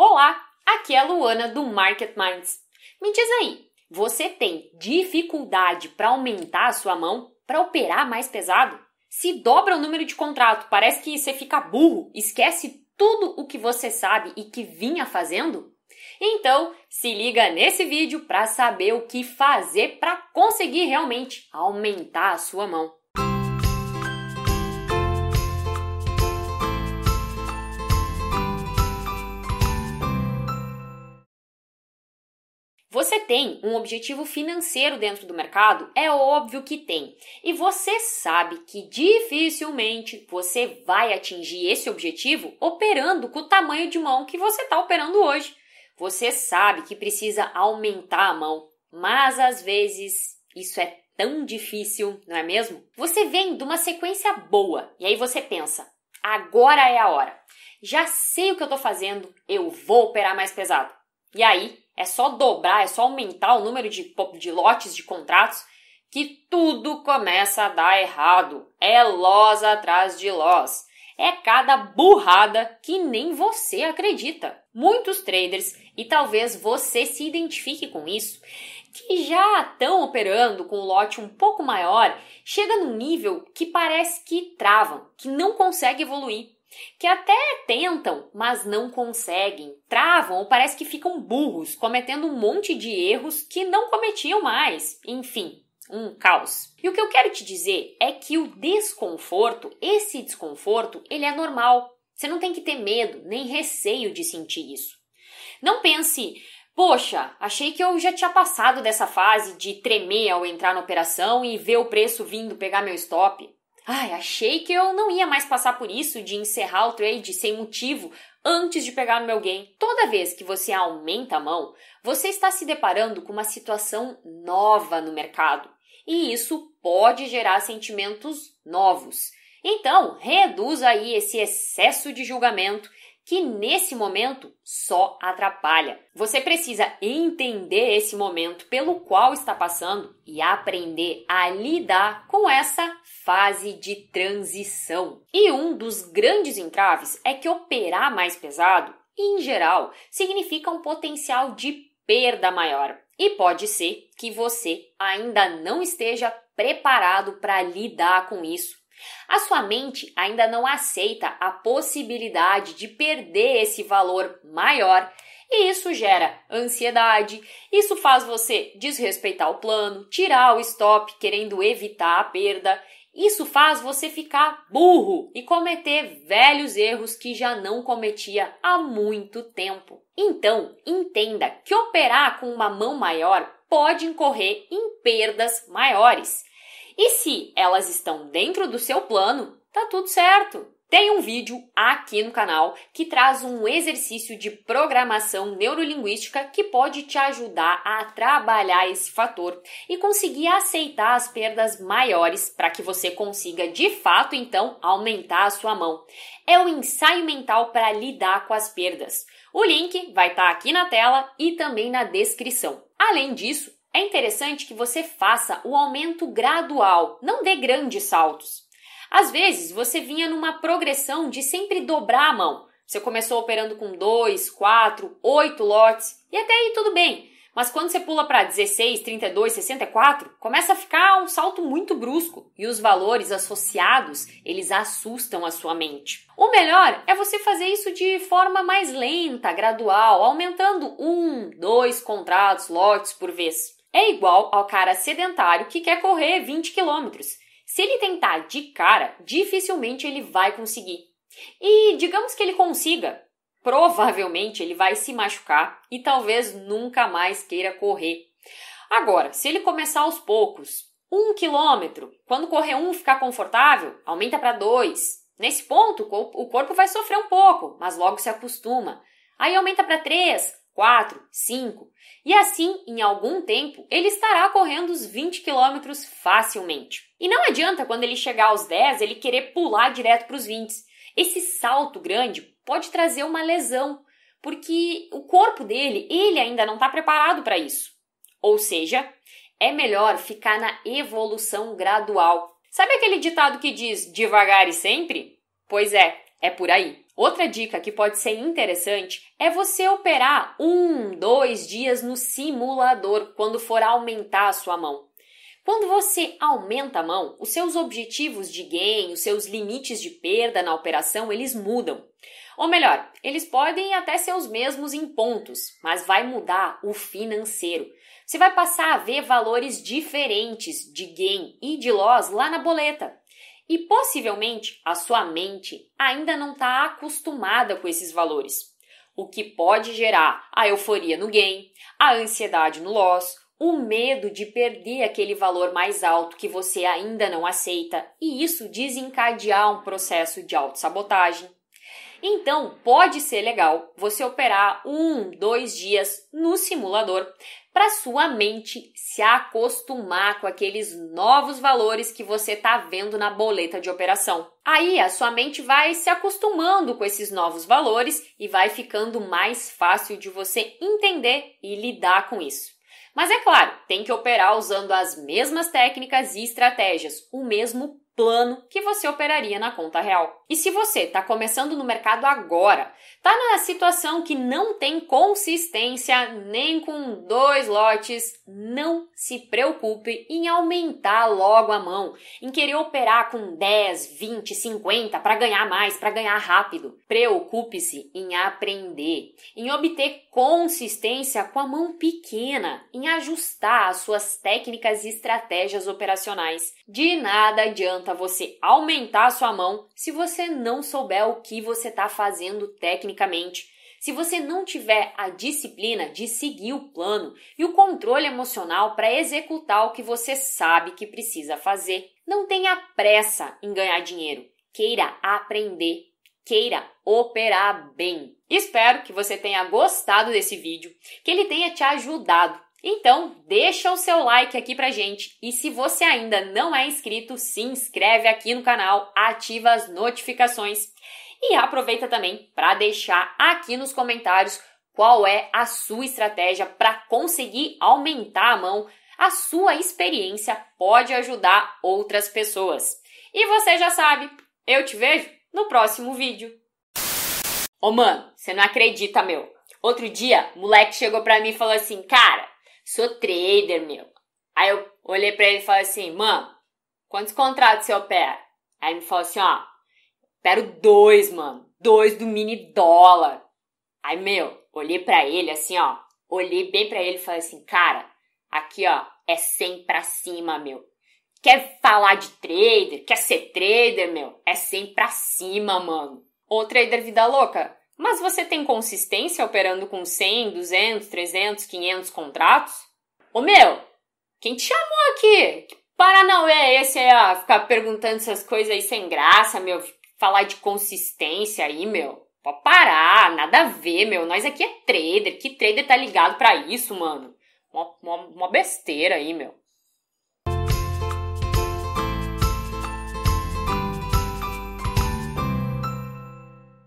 Olá, aqui é a Luana do Market Minds. Me diz aí, você tem dificuldade para aumentar a sua mão, para operar mais pesado? Se dobra o número de contrato, parece que você fica burro, esquece tudo o que você sabe e que vinha fazendo? Então, se liga nesse vídeo para saber o que fazer para conseguir realmente aumentar a sua mão. Você tem um objetivo financeiro dentro do mercado? É óbvio que tem. E você sabe que dificilmente você vai atingir esse objetivo operando com o tamanho de mão que você está operando hoje. Você sabe que precisa aumentar a mão, mas às vezes isso é tão difícil, não é mesmo? Você vem de uma sequência boa e aí você pensa: agora é a hora. Já sei o que eu estou fazendo, eu vou operar mais pesado. E aí é só dobrar, é só aumentar o número de, de lotes de contratos que tudo começa a dar errado. É loss atrás de loss. É cada burrada que nem você acredita. Muitos traders, e talvez você se identifique com isso, que já estão operando com um lote um pouco maior, chega num nível que parece que travam, que não consegue evoluir que até tentam, mas não conseguem, travam ou parece que ficam burros, cometendo um monte de erros que não cometiam mais. Enfim, um caos. E o que eu quero te dizer é que o desconforto, esse desconforto, ele é normal. Você não tem que ter medo nem receio de sentir isso. Não pense, poxa, achei que eu já tinha passado dessa fase de tremer ao entrar na operação e ver o preço vindo pegar meu stop. Ai, achei que eu não ia mais passar por isso de encerrar o trade sem motivo antes de pegar no meu game. Toda vez que você aumenta a mão, você está se deparando com uma situação nova no mercado. E isso pode gerar sentimentos novos. Então, reduz aí esse excesso de julgamento que nesse momento só atrapalha. Você precisa entender esse momento pelo qual está passando e aprender a lidar com essa fase de transição. E um dos grandes entraves é que operar mais pesado, em geral, significa um potencial de perda maior. E pode ser que você ainda não esteja preparado para lidar com isso a sua mente ainda não aceita a possibilidade de perder esse valor maior e isso gera ansiedade, isso faz você desrespeitar o plano, tirar o stop querendo evitar a perda. Isso faz você ficar burro e cometer velhos erros que já não cometia há muito tempo. Então, entenda que operar com uma mão maior pode incorrer em perdas maiores. E se elas estão dentro do seu plano, tá tudo certo. Tem um vídeo aqui no canal que traz um exercício de programação neurolinguística que pode te ajudar a trabalhar esse fator e conseguir aceitar as perdas maiores para que você consiga de fato então aumentar a sua mão. É o ensaio mental para lidar com as perdas. O link vai estar tá aqui na tela e também na descrição. Além disso, é interessante que você faça o aumento gradual, não dê grandes saltos. Às vezes você vinha numa progressão de sempre dobrar a mão. Você começou operando com 2, 4, 8 lotes e até aí tudo bem. Mas quando você pula para 16, 32, 64, começa a ficar um salto muito brusco e os valores associados, eles assustam a sua mente. O melhor é você fazer isso de forma mais lenta, gradual, aumentando um, dois contratos, lotes por vez é igual ao cara sedentário que quer correr 20 quilômetros. Se ele tentar de cara, dificilmente ele vai conseguir. E digamos que ele consiga, provavelmente ele vai se machucar e talvez nunca mais queira correr. Agora, se ele começar aos poucos, um quilômetro, quando correr um ficar confortável, aumenta para dois. Nesse ponto, o corpo vai sofrer um pouco, mas logo se acostuma. Aí aumenta para três, 4, 5, e assim, em algum tempo, ele estará correndo os 20 quilômetros facilmente. E não adianta quando ele chegar aos 10 ele querer pular direto para os 20. Esse salto grande pode trazer uma lesão, porque o corpo dele, ele ainda não está preparado para isso. Ou seja, é melhor ficar na evolução gradual. Sabe aquele ditado que diz devagar e sempre? Pois é, é por aí. Outra dica que pode ser interessante é você operar um, dois dias no simulador quando for aumentar a sua mão. Quando você aumenta a mão, os seus objetivos de gain, os seus limites de perda na operação, eles mudam. Ou melhor, eles podem até ser os mesmos em pontos, mas vai mudar o financeiro. Você vai passar a ver valores diferentes de gain e de loss lá na boleta. E possivelmente a sua mente ainda não está acostumada com esses valores, o que pode gerar a euforia no gain, a ansiedade no loss, o medo de perder aquele valor mais alto que você ainda não aceita e isso desencadear um processo de autossabotagem. Então, pode ser legal você operar um, dois dias no simulador para sua mente se acostumar com aqueles novos valores que você está vendo na boleta de operação. Aí a sua mente vai se acostumando com esses novos valores e vai ficando mais fácil de você entender e lidar com isso. Mas é claro, tem que operar usando as mesmas técnicas e estratégias, o mesmo plano que você operaria na conta real. E se você está começando no mercado agora, está na situação que não tem consistência nem com dois lotes, não se preocupe em aumentar logo a mão, em querer operar com 10, 20, 50 para ganhar mais, para ganhar rápido. Preocupe-se em aprender, em obter consistência com a mão pequena, em ajustar as suas técnicas e estratégias operacionais. De nada adianta adianta você aumentar a sua mão se você não souber o que você está fazendo tecnicamente. Se você não tiver a disciplina de seguir o plano e o controle emocional para executar o que você sabe que precisa fazer, não tenha pressa em ganhar dinheiro. Queira aprender, queira operar bem. Espero que você tenha gostado desse vídeo, que ele tenha te ajudado então, deixa o seu like aqui pra gente e se você ainda não é inscrito, se inscreve aqui no canal, ativa as notificações e aproveita também para deixar aqui nos comentários qual é a sua estratégia para conseguir aumentar a mão. A sua experiência pode ajudar outras pessoas. E você já sabe, eu te vejo no próximo vídeo. Ô mano, você não acredita, meu. Outro dia, moleque chegou pra mim e falou assim: Cara, Sou trader, meu. Aí eu olhei para ele e falei assim, mano, quantos contratos você opera? Aí ele me falou assim, ó, opero dois, mano. Dois do mini dólar. Aí, meu, olhei para ele assim, ó. Olhei bem para ele e falei assim, cara, aqui, ó, é 100 pra cima, meu. Quer falar de trader? Quer ser trader, meu? É 100 pra cima, mano. Ô, trader vida louca, mas você tem consistência operando com 100, 200, 300, 500 contratos? Ô meu, quem te chamou aqui? Que Paranauê é esse aí, ó? Ficar perguntando essas coisas aí sem graça, meu? Falar de consistência aí, meu? Pode parar, nada a ver, meu. Nós aqui é trader. Que trader tá ligado para isso, mano? Uma, uma, uma besteira aí, meu.